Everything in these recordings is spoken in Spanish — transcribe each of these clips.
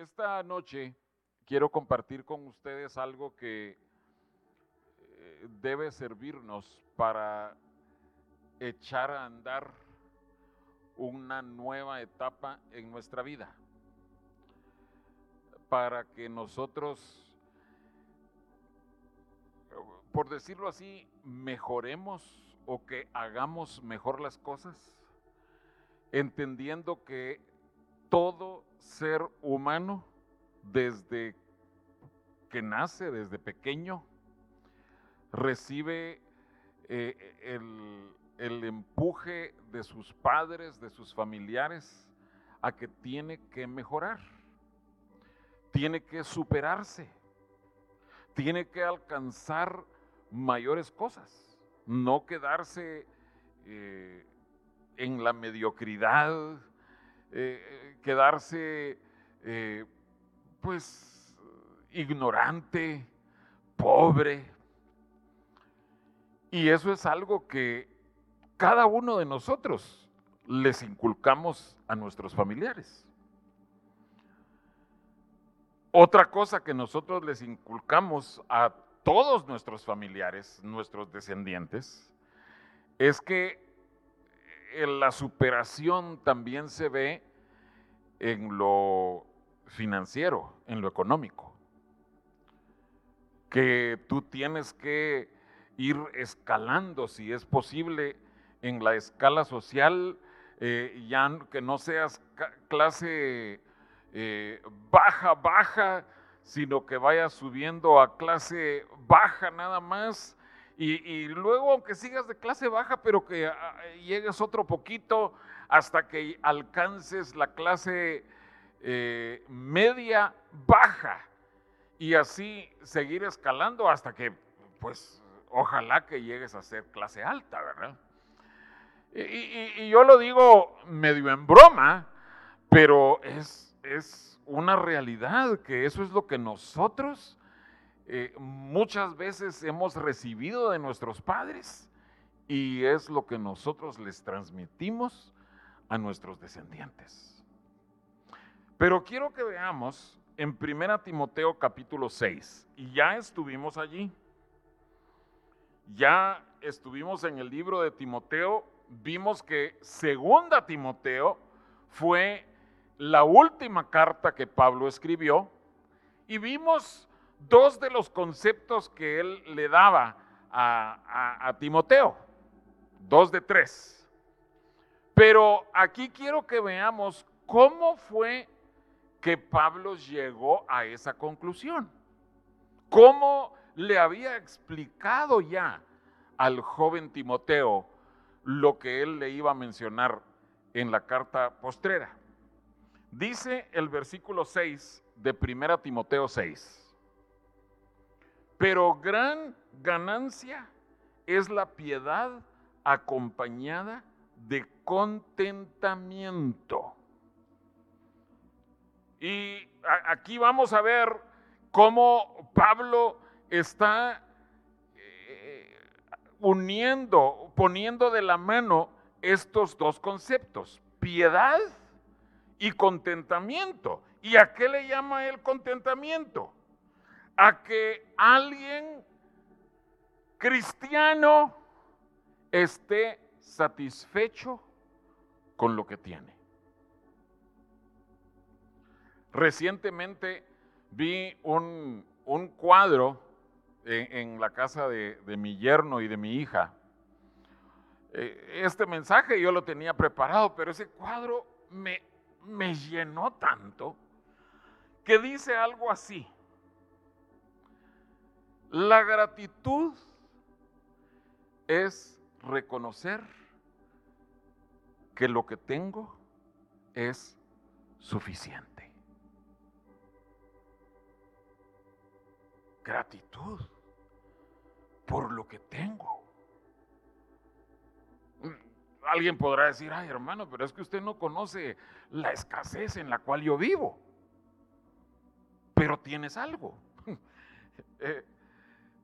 Esta noche quiero compartir con ustedes algo que eh, debe servirnos para echar a andar una nueva etapa en nuestra vida, para que nosotros, por decirlo así, mejoremos o que hagamos mejor las cosas, entendiendo que todo ser humano desde que nace, desde pequeño, recibe eh, el, empuje de sus padres, de sus familiares, a que tiene que mejorar, tiene que superarse, tiene que alcanzar mayores cosas, no quedarse eh, en la mediocridad, eh, quedarse eh, pues ignorante, pobre. Y eso es algo que cada uno de nosotros les inculcamos a nuestros familiares. Otra cosa que nosotros les inculcamos a todos nuestros familiares, nuestros descendientes, es que la superación también se ve en lo financiero, en lo económico. Que tú tienes que ir escalando, si es posible, en la escala social, eh, ya que no seas clase eh, baja, baja, sino que vayas subiendo a clase baja nada más y, luego, aunque sigas de clase baja, pero que ah, llegues otro poquito hasta que alcances la clase eh, media baja y así seguir escalando hasta que, pues, ojalá que llegues a ser clase alta, ¿verdad? Y, yo lo digo medio en broma, pero es, es una realidad que eso es lo que nosotros eh, muchas veces hemos recibido de nuestros padres y es lo que nosotros les transmitimos a nuestros descendientes. Pero quiero que veamos en 1 Timoteo capítulo 6, y ya estuvimos allí, ya estuvimos en el libro de Timoteo, vimos que segunda Timoteo fue la última carta que Pablo escribió, y vimos dos de los conceptos que él le daba a, Timoteo, dos de tres. Pero aquí quiero que veamos cómo fue que Pablo llegó a esa conclusión. ¿Cómo le había explicado ya al joven Timoteo lo que él le iba a mencionar en la carta postrera? Dice el versículo 6 de 1 Timoteo 6. Pero gran ganancia es la piedad acompañada de contentamiento. Y aquí vamos a ver cómo Pablo está eh, uniendo, poniendo de la mano estos dos conceptos, piedad y contentamiento. ¿Y a qué le llama el contentamiento? A que alguien cristiano esté satisfecho con lo que tiene. Recientemente vi un, cuadro en, la casa de, mi yerno y de mi hija. Eh, este mensaje yo lo tenía preparado, pero ese cuadro me, me llenó tanto que dice algo así. La gratitud es reconocer que lo que tengo es suficiente. Gratitud por lo que tengo. Alguien podrá decir, ay hermano, pero es que usted no conoce la escasez en la cual yo vivo. Pero tienes algo. eh,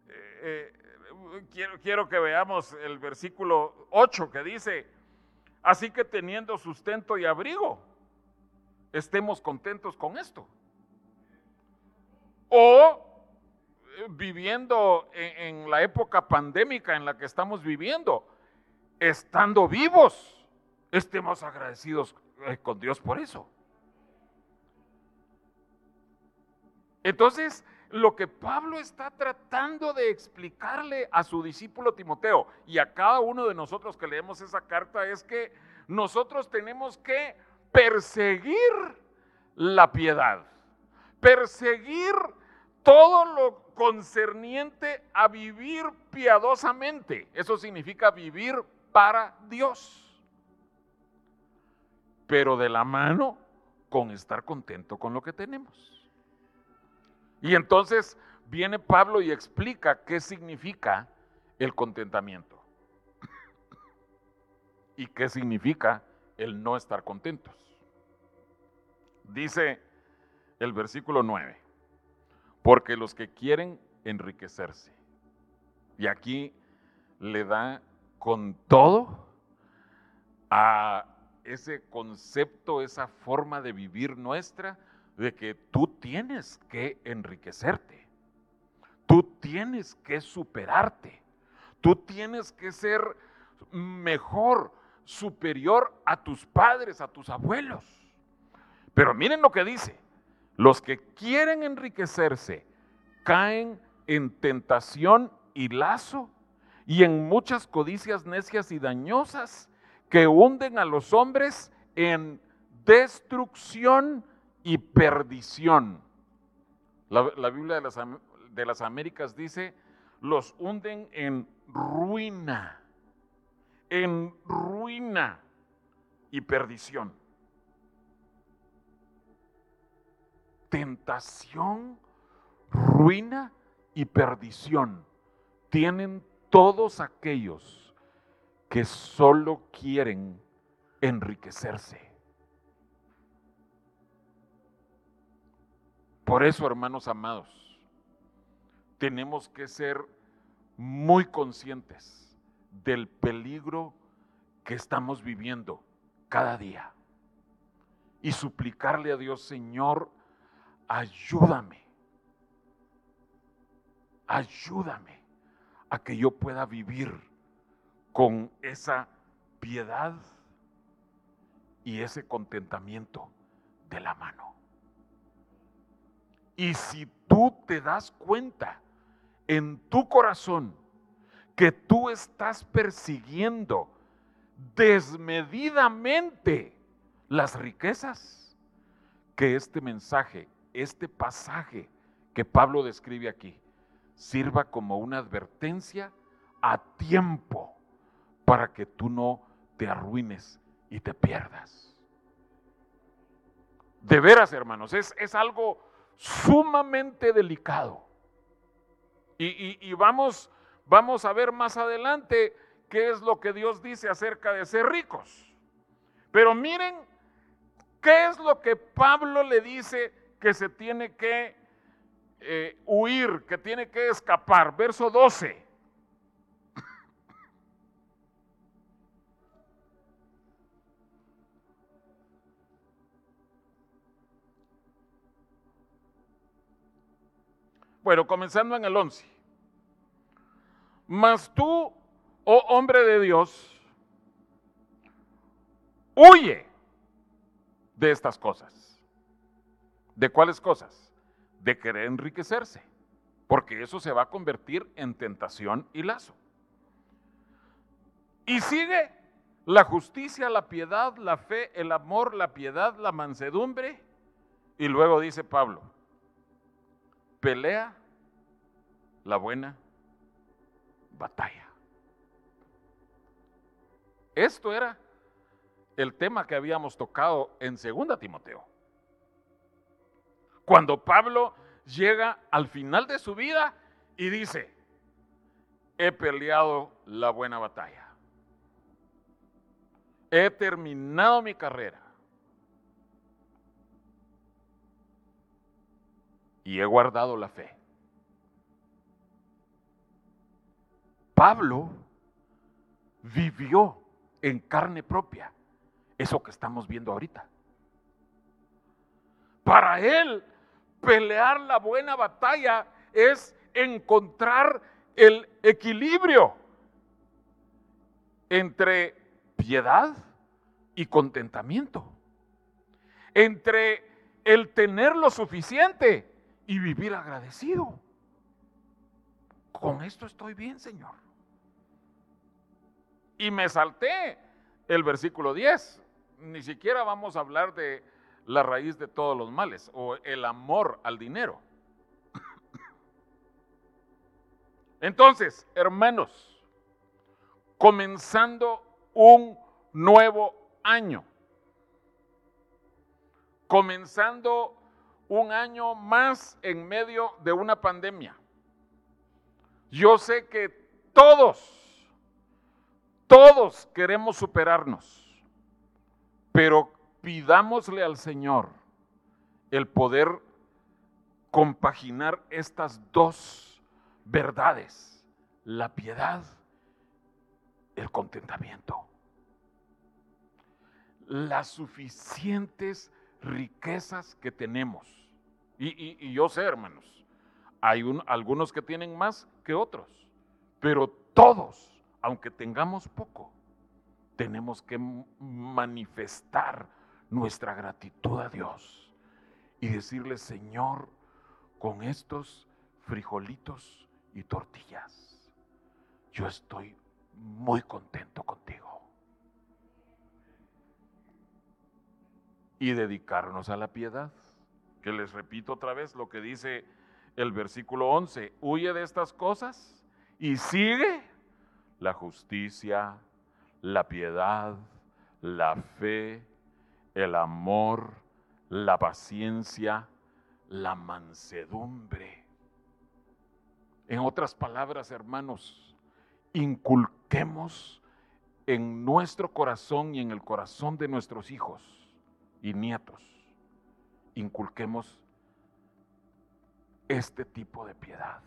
eh, quiero, quiero que veamos el versículo 8 que dice, así que teniendo sustento y abrigo, estemos contentos con esto. o eh, viviendo en, la época pandémica en la que estamos viviendo, estando vivos, estemos agradecidos eh, con Dios por eso. Entonces, lo que Pablo está tratando de explicarle a su discípulo Timoteo y a cada uno de nosotros que leemos esa carta es que nosotros tenemos que perseguir la piedad, perseguir todo lo concerniente a vivir piadosamente. Eso significa vivir para Dios, pero de la mano con estar contento con lo que tenemos. Y entonces viene Pablo y explica qué significa el contentamiento y qué significa el no estar contentos. Dice el versículo 9, porque los que quieren enriquecerse, y aquí le da con todo a ese concepto, esa forma de vivir nuestra, de que tú tienes que enriquecerte, tú tienes que superarte, tú tienes que ser mejor, superior a tus padres, a tus abuelos. Pero miren lo que dice, los que quieren enriquecerse caen en tentación y lazo y en muchas codicias necias y dañosas que hunden a los hombres en destrucción y perdición. La, Biblia de las, de las Américas dice, los hunden en ruina, en ruina y perdición. Tentación, ruina y perdición tienen todos aquellos que solo quieren enriquecerse. Por eso, hermanos amados, tenemos que ser muy conscientes del peligro que estamos viviendo cada día y suplicarle a Dios, Señor, ayúdame, ayúdame a que yo pueda vivir con esa piedad y ese contentamiento de la mano. Y si tú te das cuenta en tu corazón que tú estás persiguiendo desmedidamente las riquezas, que este mensaje, este pasaje que Pablo describe aquí, sirva como una advertencia a tiempo para que tú no te arruines y te pierdas. De veras, hermanos, es, es algo sumamente delicado. Y, vamos, vamos a ver más adelante qué es lo que Dios dice acerca de ser ricos. Pero miren qué es lo que Pablo le dice que se tiene que eh, huir, que tiene que escapar. Verso 12. Bueno, comenzando en el 11. Mas tú, oh hombre de Dios, huye de estas cosas. ¿De cuáles cosas? De querer enriquecerse, porque eso se va a convertir en tentación y lazo. Y sigue la justicia, la piedad, la fe, el amor, la piedad, la mansedumbre. Y luego dice Pablo, pelea la buena batalla. Esto era el tema que habíamos tocado en Segunda Timoteo. Cuando Pablo llega al final de su vida y dice, he peleado la buena batalla. He terminado mi carrera. Y he guardado la fe. Pablo vivió en carne propia eso que estamos viendo ahorita. Para él, Pelear la buena batalla es encontrar el equilibrio entre piedad y contentamiento, entre el tener lo suficiente y vivir agradecido. Con esto estoy bien, Señor. Y me salté el versículo 10. Ni siquiera vamos a hablar de la raíz de todos los males o el amor al dinero. Entonces, hermanos, comenzando un nuevo año, comenzando un año más en medio de una pandemia. Yo sé que todos, todos queremos superarnos, pero pidámosle al Señor el poder compaginar estas dos verdades, la piedad, el contentamiento, las suficientes riquezas que tenemos. Y, yo sé, hermanos, hay algunos que tienen más que otros, pero todos, aunque tengamos poco, tenemos que manifestar nuestra gratitud a Dios y decirle, Señor, con estos frijolitos y tortillas, yo estoy muy contento contigo. Y dedicarnos a la piedad, que les repito otra vez lo que dice el versículo 11, huye de estas cosas y sigue la justicia, la piedad, la fe, el amor, la paciencia, la mansedumbre. En otras palabras, hermanos, inculquemos en nuestro corazón y en el corazón de nuestros hijos y nietos, inculquemos este tipo de piedad.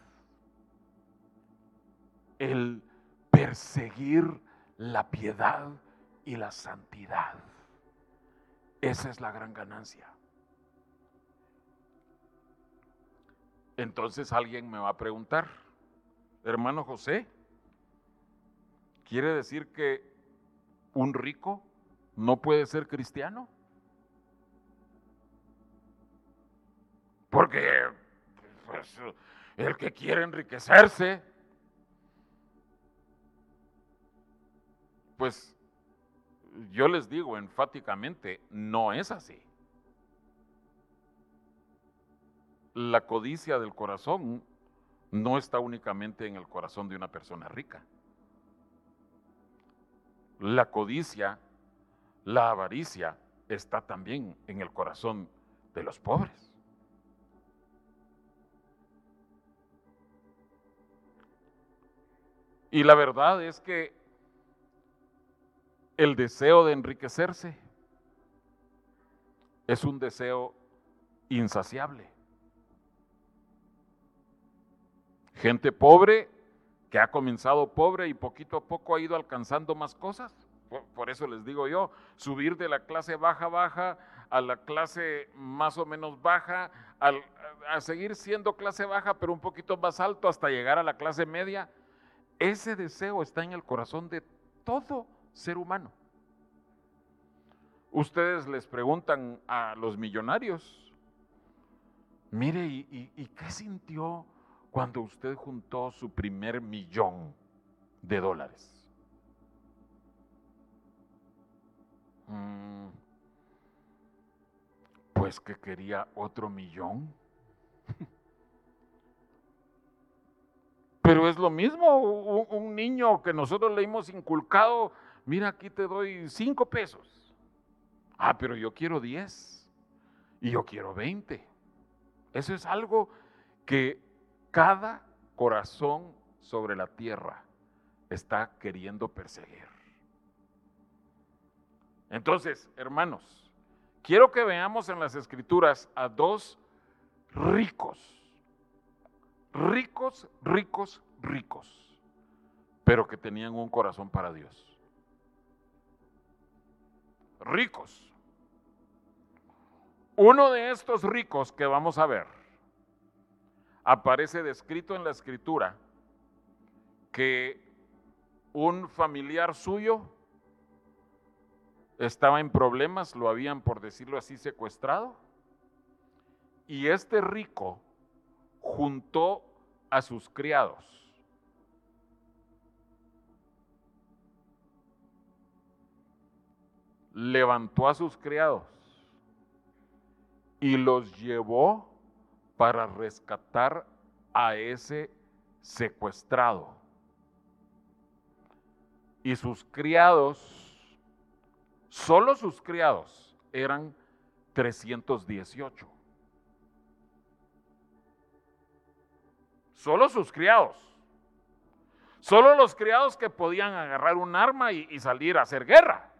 El perseguir la piedad y la santidad. Esa es la gran ganancia. Entonces alguien me va a preguntar, hermano José, ¿quiere decir que un rico no puede ser cristiano? Porque pues, el que quiere enriquecerse, pues yo les digo enfáticamente, no es así. La codicia del corazón no está únicamente en el corazón de una persona rica. La codicia, la avaricia, está también en el corazón de los pobres. Y la verdad es que el deseo de enriquecerse es un deseo insaciable. Gente pobre que ha comenzado pobre y poquito a poco ha ido alcanzando más cosas. Por, eso les digo yo, subir de la clase baja baja a la clase más o menos baja, a seguir siendo clase baja pero un poquito más alto hasta llegar a la clase media, ese deseo está en el corazón de todo ser humano. Ustedes les preguntan a los millonarios, mire, ¿y, qué sintió cuando usted juntó su primer millón de dólares? Mm, pues que quería otro millón. Pero es lo mismo, un, niño que nosotros le hemos inculcado, mira, aquí te doy cinco pesos. Ah, pero yo quiero diez y yo quiero veinte. Eso es algo que cada corazón sobre la tierra está queriendo perseguir. Entonces, hermanos, quiero que veamos en las escrituras a dos ricos ricos, ricos, ricos, pero que tenían un corazón para Dios. Ricos. Uno de estos ricos que vamos a ver aparece descrito en la escritura que un familiar suyo estaba en problemas, lo habían, por decirlo así, secuestrado. Y este rico juntó a sus criados. Levantó a sus criados y los llevó para rescatar a ese secuestrado. Y sus criados Solo sus criados eran 318. Solo sus criados. Solo los criados que podían agarrar un arma y, salir a hacer guerra.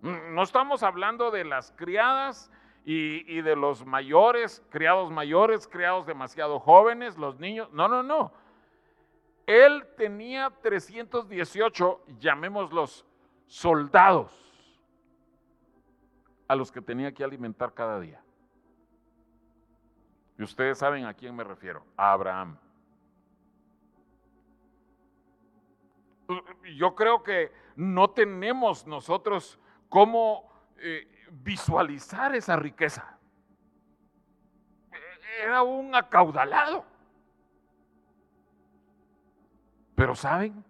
No estamos hablando de las criadas y, y, de los mayores, criados mayores, criados demasiado jóvenes, los niños. No, no, no. Él tenía 318, llamémoslos soldados a los que tenía que alimentar cada día. Y ustedes saben a quién me refiero, a Abraham. Yo creo que no tenemos nosotros cómo eh, visualizar esa riqueza. Era un acaudalado. Pero ¿saben?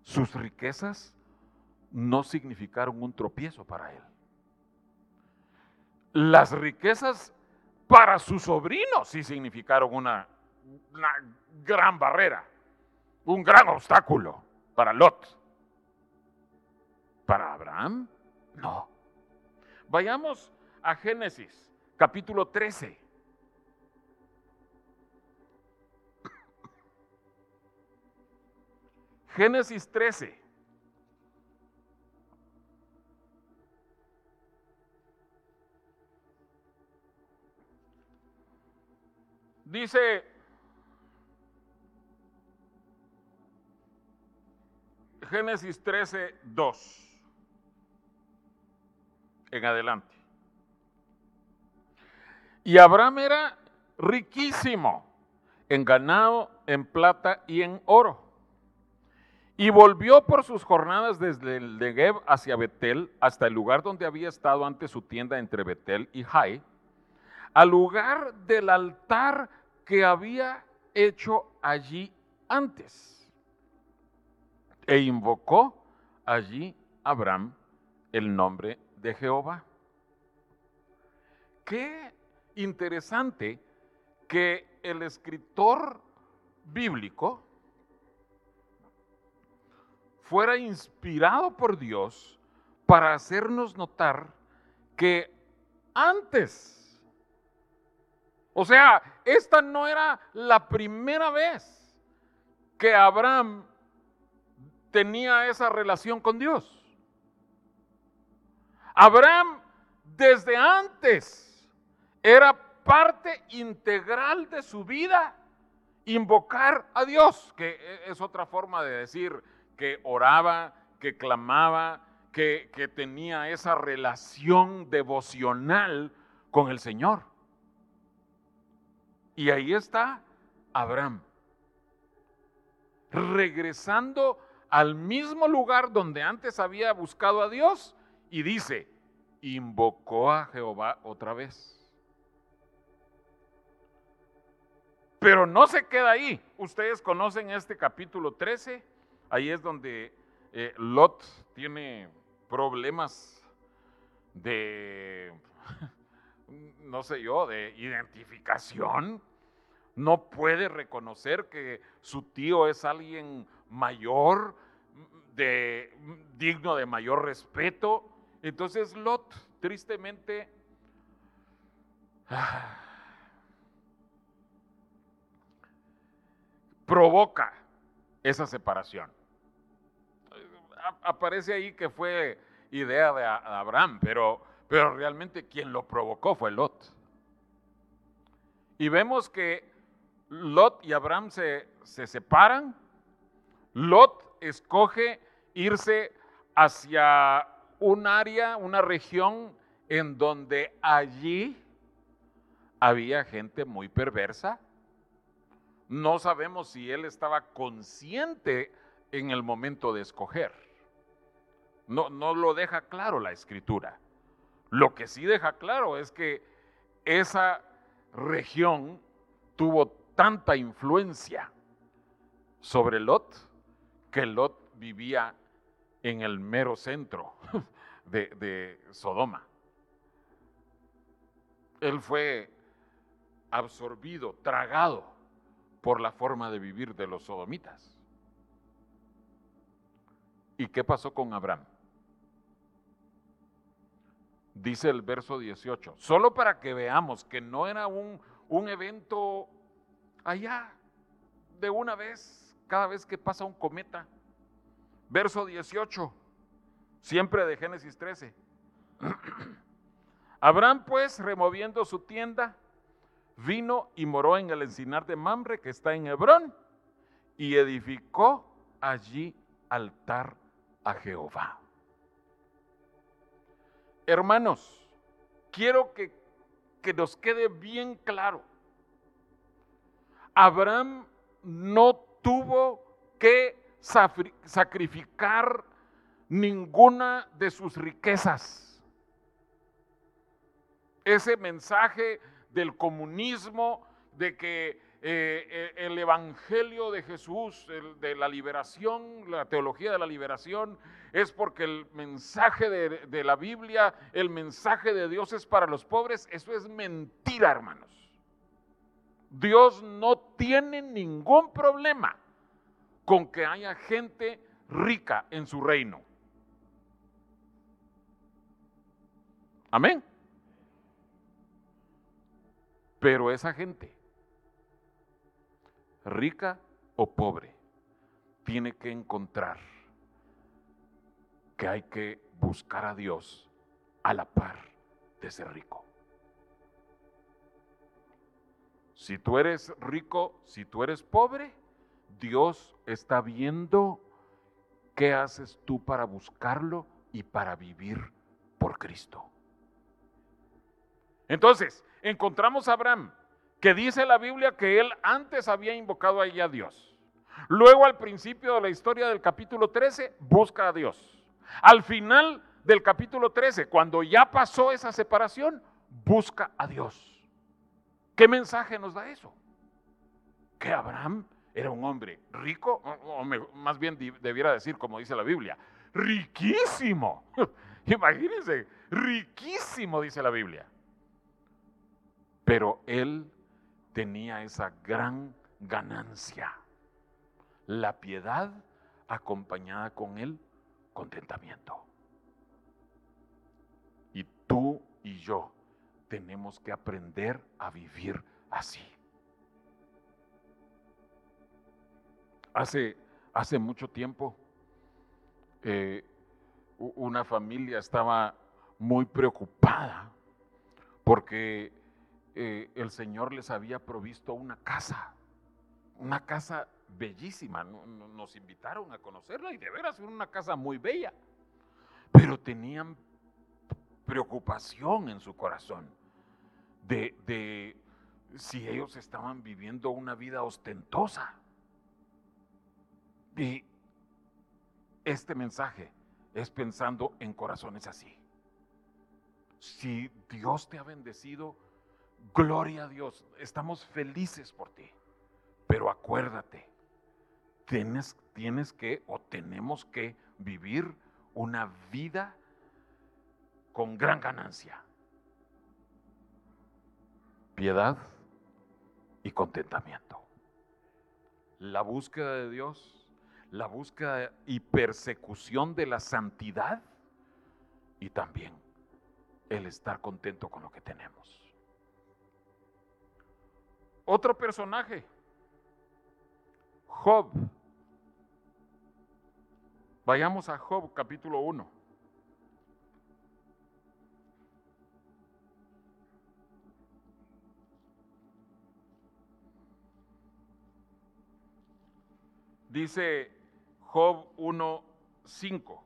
Sus riquezas no significaron un tropiezo para él. Las riquezas para su sobrino sí significaron una, gran barrera, un gran obstáculo para Lot. Para Abraham, no. Vayamos a Génesis, capítulo 13. Génesis 13. Dice Génesis 13, 2. En adelante. Y Abraham era riquísimo en ganado, en plata y en oro. Y volvió por sus jornadas desde el Negev hacia Betel, hasta el lugar donde había estado antes su tienda entre Betel y Jai, al lugar del altar que había hecho allí antes. E invocó allí Abraham el nombre de Jehová. Qué interesante que el escritor bíblico fuera inspirado por Dios para hacernos notar que antes o sea, esta no era la primera vez que Abraham tenía esa relación con Dios. Abraham desde antes era parte integral de su vida invocar a Dios, que es otra forma de decir que oraba, que clamaba, que, que tenía esa relación devocional con el Señor. Y ahí está Abraham, regresando al mismo lugar donde antes había buscado a Dios y dice, invocó a Jehová otra vez. Pero no se queda ahí. Ustedes conocen este capítulo 13. Ahí es donde eh, Lot tiene problemas de no sé yo, de identificación. No puede reconocer que su tío es alguien mayor, de, digno de mayor respeto. Entonces Lot, tristemente, provoca esa separación. Aparece ahí que fue idea de Abraham, pero pero realmente quien lo provocó fue Lot. Y vemos que Lot y Abraham se, se separan. Lot escoge irse hacia un área, una región en donde allí había gente muy perversa. No sabemos si él estaba consciente en el momento de escoger. No, no lo deja claro la escritura. Lo que sí deja claro es que esa región tuvo tanta influencia sobre Lot que Lot vivía en el mero centro de, Sodoma. Él fue absorbido, tragado por la forma de vivir de los sodomitas. ¿Y qué pasó con Abraham? Dice el verso 18, solo para que veamos que no era un, un evento allá de una vez, cada vez que pasa un cometa. Verso 18, siempre de Génesis 13. Abraham pues, removiendo su tienda, vino y moró en el encinar de Mamre, que está en Hebrón, y edificó allí altar a Jehová. Hermanos, quiero que, que nos quede bien claro. Abraham no tuvo que sacrificar ninguna de sus riquezas. Ese mensaje del comunismo, de que eh, el Evangelio de Jesús, de la liberación, la teología de la liberación, es porque el mensaje de, de la Biblia, el mensaje de Dios es para los pobres. Eso es mentira, hermanos. Dios no tiene ningún problema con que haya gente rica en su reino. Amén. Pero esa gente, rica o pobre, tiene que encontrar que hay que buscar a Dios a la par de ser rico. Si tú eres rico, si tú eres pobre, Dios está viendo qué haces tú para buscarlo y para vivir por Cristo. Entonces, encontramos a Abraham, que dice la Biblia que él antes había invocado ahí a Dios. Luego al principio de la historia del capítulo 13, busca a Dios. Al final del capítulo 13, cuando ya pasó esa separación, busca a Dios. ¿Qué mensaje nos da eso? Que Abraham era un hombre rico, o más bien debiera decir, como dice la Biblia, riquísimo. Imagínense, riquísimo, dice la Biblia. Pero él tenía esa gran ganancia, la piedad acompañada con el contentamiento. Y tú y yo tenemos que aprender a vivir así. Hace, hace mucho tiempo, eh, una familia estaba muy preocupada porque eh, el Señor les había provisto una casa, una casa bellísima. Nos invitaron a conocerla y de veras era una casa muy bella, pero tenían preocupación en su corazón de, de si ellos estaban viviendo una vida ostentosa. Y este mensaje es pensando en corazones así. Si Dios te ha bendecido, Gloria a Dios, estamos felices por ti. Pero acuérdate, tienes, tienes que o tenemos que vivir una vida con gran ganancia. Piedad y contentamiento. La búsqueda de Dios, la búsqueda y persecución de la santidad y también el estar contento con lo que tenemos. Otro personaje, Job. Vayamos a Job capítulo 1. Dice Job 1.5.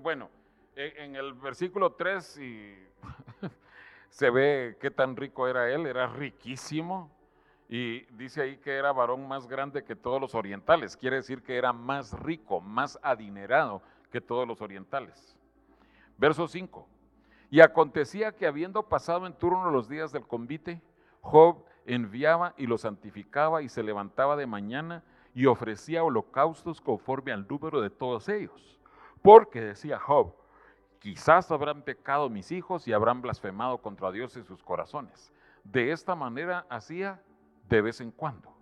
Bueno, en el versículo 3 y se ve qué tan rico era él, era riquísimo. Y dice ahí que era varón más grande que todos los orientales. Quiere decir que era más rico, más adinerado que todos los orientales. Verso 5. Y acontecía que habiendo pasado en turno los días del convite, Job enviaba y lo santificaba y se levantaba de mañana y ofrecía holocaustos conforme al número de todos ellos. Porque decía Job, quizás habrán pecado mis hijos y habrán blasfemado contra Dios en sus corazones. De esta manera hacía de vez en cuando.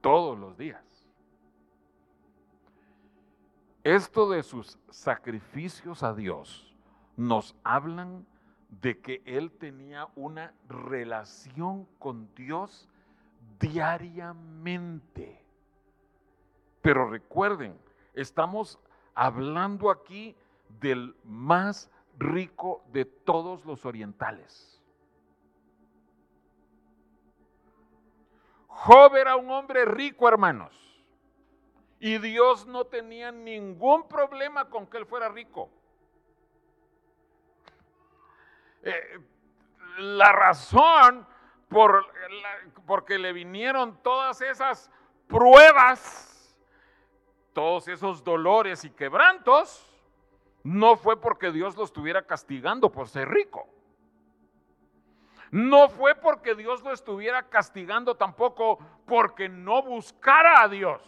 Todos los días. Esto de sus sacrificios a Dios nos hablan de que él tenía una relación con Dios diariamente. Pero recuerden, estamos hablando aquí del más rico de todos los orientales. Job era un hombre rico, hermanos. Y Dios no tenía ningún problema con que él fuera rico. Eh, la razón por porque le vinieron todas esas pruebas, todos esos dolores y quebrantos, no fue porque Dios lo estuviera castigando por ser rico. No fue porque Dios lo estuviera castigando tampoco porque no buscara a Dios.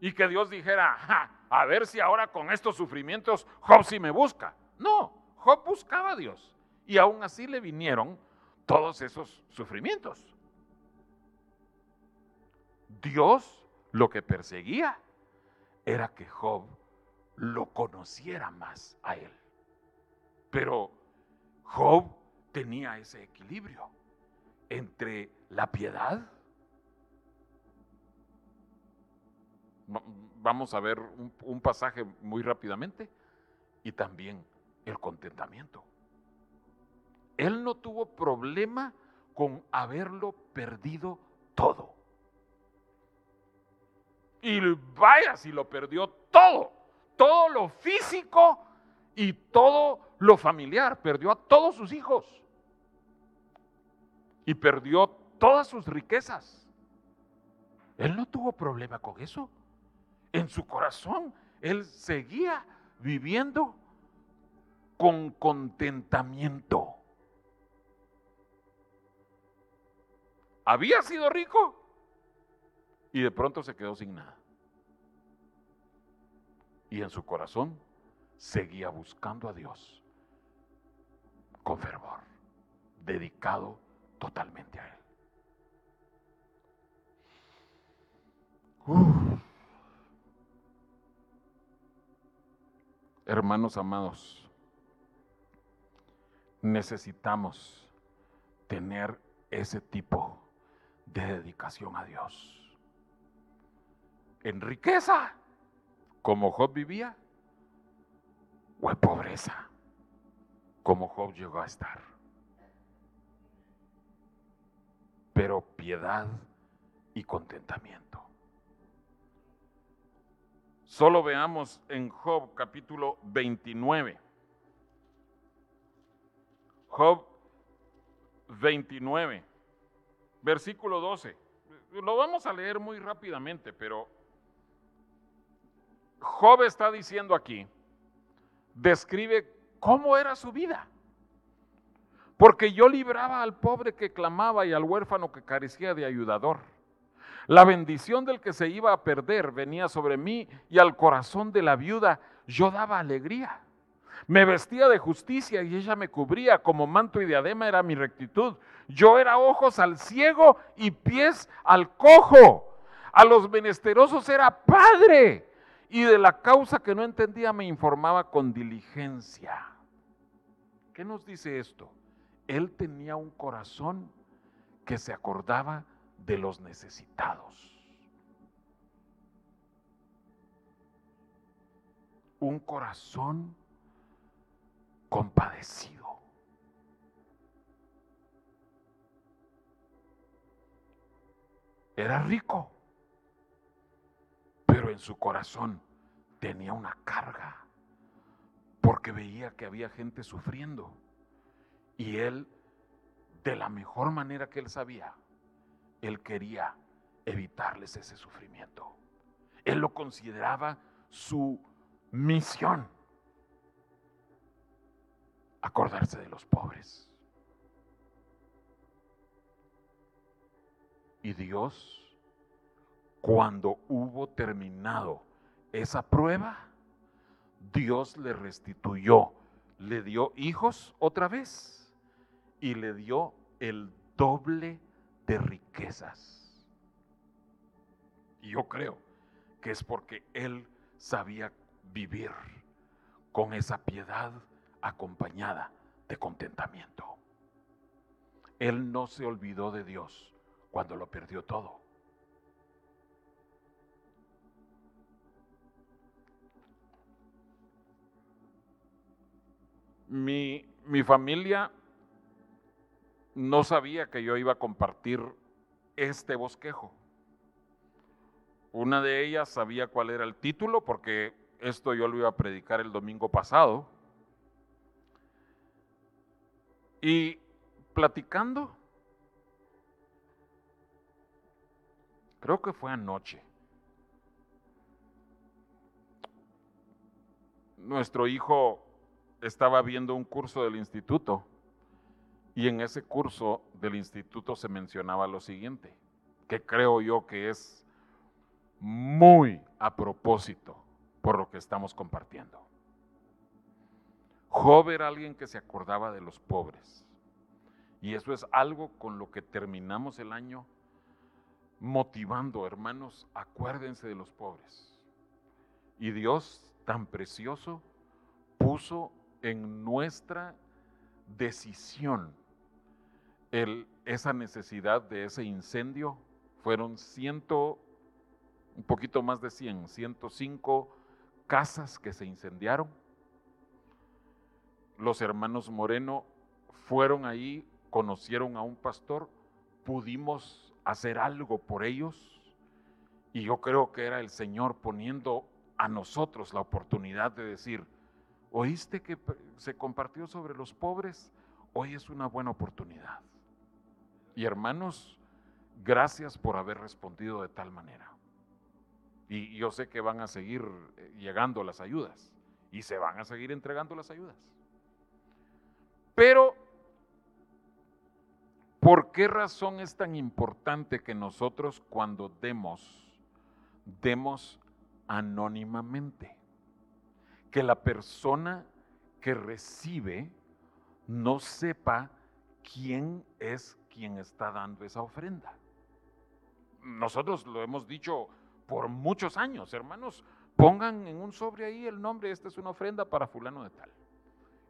Y que Dios dijera, a ver si ahora con estos sufrimientos Job sí me busca. No, Job buscaba a Dios. Y aún así le vinieron todos esos sufrimientos. Dios lo que perseguía era que Job lo conociera más a él. Pero Job tenía ese equilibrio entre la piedad. Vamos a ver un, pasaje muy rápidamente. Y también el contentamiento. Él no tuvo problema con haberlo perdido todo. Y vaya si lo perdió todo, todo lo físico y todo lo familiar. Perdió a todos sus hijos y perdió todas sus riquezas. Él no tuvo problema con eso. En su corazón, él seguía viviendo con contentamiento. había sido rico y de pronto se quedó sin nada. Y en su corazón seguía buscando a Dios con fervor, dedicado totalmente a Él. Hermanos amados, necesitamos tener ese tipo de dedicación a Dios. En riqueza, como Job vivía, o en pobreza, como Job llegó a estar. Pero piedad y contentamiento. Solo veamos en Job capítulo 29. Job 29 versículo 12. Lo vamos a leer muy rápidamente, pero Job está diciendo aquí, describe cómo era su vida. Porque yo libraba al pobre que clamaba y al huérfano que carecía de ayudador. La bendición del que se iba a perder venía sobre mí y al corazón de la viuda yo daba alegría. Me vestía de justicia y ella me cubría, como manto y diadema era mi rectitud. Yo era ojos al ciego y pies al cojo. A los menesterosos era padre y de la causa que no entendía me informaba con diligencia. ¿Qué nos dice esto? Él tenía un corazón que se acordaba de los necesitados. Un corazón compadecido. Era rico, en su corazón tenía una carga, porque veía que había gente sufriendo. Y él, de la mejor manera que él sabía, él quería evitarles ese sufrimiento. Él lo consideraba su misión. Acordarse de los pobres. Y Dios, cuando hubo terminado esa prueba, Dios le restituyó, le dio hijos otra vez y le dio el doble de riquezas. Y yo creo que es porque él sabía vivir con esa piedad acompañada de contentamiento. Él no se olvidó de Dios cuando lo perdió todo. Mi, mi familia no sabía que yo iba a compartir este bosquejo. Una de ellas sabía cuál era el título porque esto yo lo iba a predicar el domingo pasado. Y platicando, creo que fue anoche, nuestro hijo estaba viendo un curso del instituto y en ese curso del instituto se mencionaba lo siguiente, que creo yo que es muy a propósito por lo que estamos compartiendo. Job era alguien que se acordaba de los pobres. Y eso es algo con lo que terminamos el año motivando, hermanos, acuérdense de los pobres. Y Dios tan precioso puso en nuestra decisión esa necesidad de ese incendio. Fueron ciento un poquito más de 100, 105 casas que se incendiaron. Los hermanos Moreno fueron ahí, conocieron a un pastor, pudimos hacer algo por ellos y yo creo que era el Señor poniendo a nosotros la oportunidad de decir, ¿oíste que se compartió sobre los pobres? Hoy es una buena oportunidad. Y hermanos, gracias por haber respondido de tal manera. Y yo sé que van a seguir eh, llegando las ayudas y se van a seguir entregando las ayudas. Pero, ¿por qué razón es tan importante que nosotros cuando demos, demos anónimamente? Que la persona que recibe no sepa quién es quien está dando esa ofrenda. Nosotros lo hemos dicho por muchos años, hermanos. Pongan en un sobre ahí el nombre, esta es una ofrenda para fulano de tal.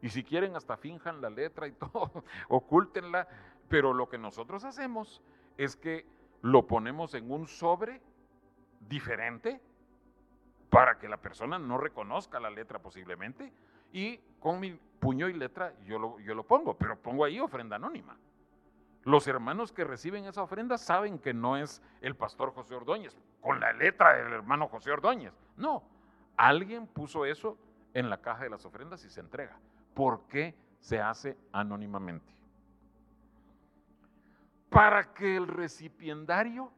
Y si quieren hasta finjan la letra y todo, ocúltenla. Pero lo que nosotros hacemos es que lo ponemos en un sobre diferente para que la persona no reconozca la letra posiblemente. Y con mi puño y letra yo lo, yo lo pongo, pero pongo ahí ofrenda anónima. Los hermanos que reciben esa ofrenda saben que no es el pastor José Ordóñez, con la letra del hermano José Ordóñez. No, alguien puso eso en la caja de las ofrendas y se entrega. ¿Por qué se hace anónimamente? Para que el recipiendario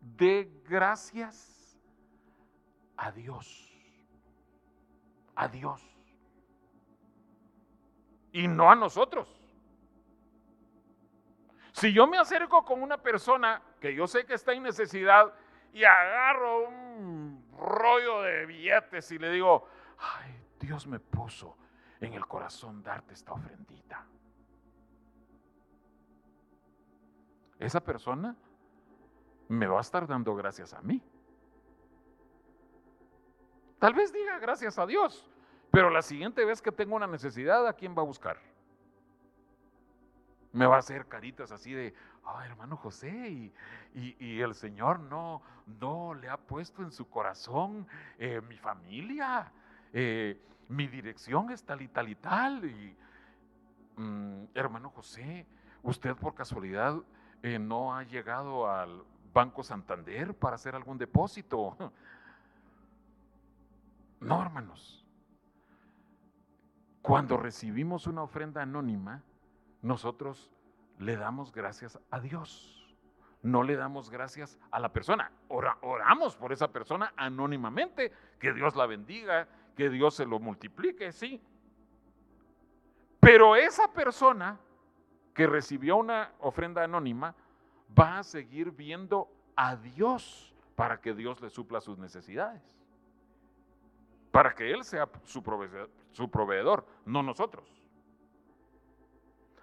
dé gracias a Dios. A Dios. Y no a nosotros. Si yo me acerco con una persona que yo sé que está en necesidad y agarro un rollo de billetes y le digo, ay, Dios me puso en el corazón darte esta ofrendita. Esa persona me va a estar dando gracias a mí. Tal vez diga gracias a Dios, pero la siguiente vez que tengo una necesidad, ¿a quién va a buscar? me va a hacer caritas así de, oh, hermano José, y, el Señor no, no le ha puesto en su corazón eh, mi familia, eh, mi dirección es tal y tal y tal. Y, mm, hermano José, usted por casualidad eh, no ha llegado al Banco Santander para hacer algún depósito. No, hermanos. cuando recibimos una ofrenda anónima, nosotros le damos gracias a Dios. No le damos gracias a la persona. oramos por esa persona anónimamente. Que Dios la bendiga, que Dios se lo multiplique, sí. Pero esa persona que recibió una ofrenda anónima va a seguir viendo a Dios para que Dios le supla sus necesidades. Para que Él sea su proveedor, su proveedor no nosotros.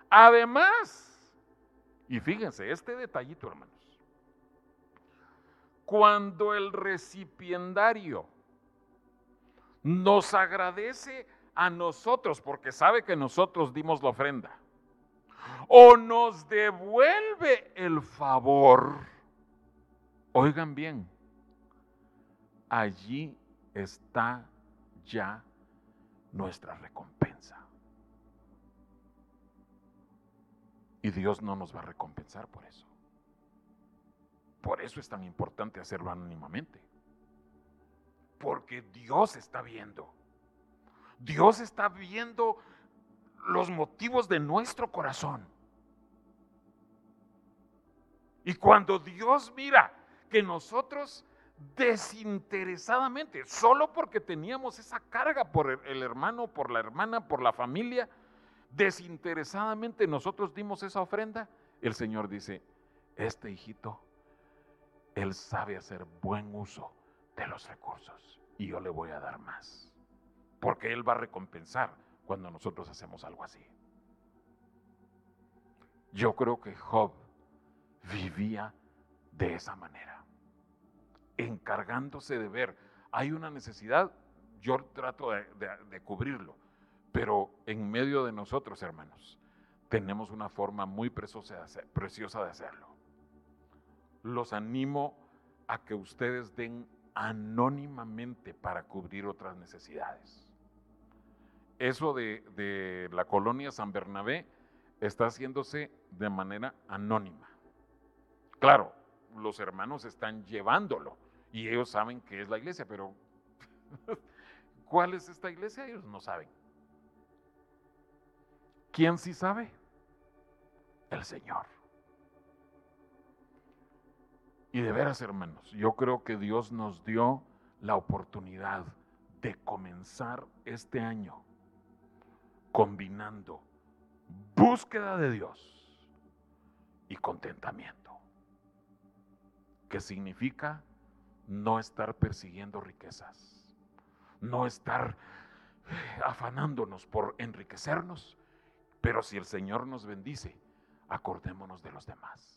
Además, y fíjense, este detallito, hermanos, cuando el recipiendario nos agradece a nosotros porque sabe que nosotros dimos la ofrenda, o nos devuelve el favor, oigan bien, allí está ya nuestra recompensa. Y Dios no nos va a recompensar por eso. Por eso es tan importante hacerlo anónimamente. Porque Dios está viendo. Dios está viendo los motivos de nuestro corazón. Y cuando Dios mira que nosotros desinteresadamente, solo porque teníamos esa carga por el hermano, por la hermana, por la familia, desinteresadamente nosotros dimos esa ofrenda, el Señor dice, este hijito, él sabe hacer buen uso de los recursos y yo le voy a dar más, porque Él va a recompensar cuando nosotros hacemos algo así. Yo creo que Job vivía de esa manera, encargándose de ver, hay una necesidad, yo trato de, cubrirlo, pero en medio de nosotros, hermanos, tenemos una forma muy preciosa de hacerlo. Los animo a que ustedes den anónimamente para cubrir otras necesidades. Eso de, la colonia San Bernabé está haciéndose de manera anónima. Claro, los hermanos están llevándolo y ellos saben que es la iglesia, pero ¿cuál es esta iglesia? Ellos no saben. ¿Quién sí sabe? El Señor. Y de veras, hermanos, yo creo que Dios nos dio la oportunidad de comenzar este año combinando búsqueda de Dios y contentamiento, que significa no estar persiguiendo riquezas, no estar afanándonos por enriquecernos, pero si el Señor nos bendice, acordémonos de los demás.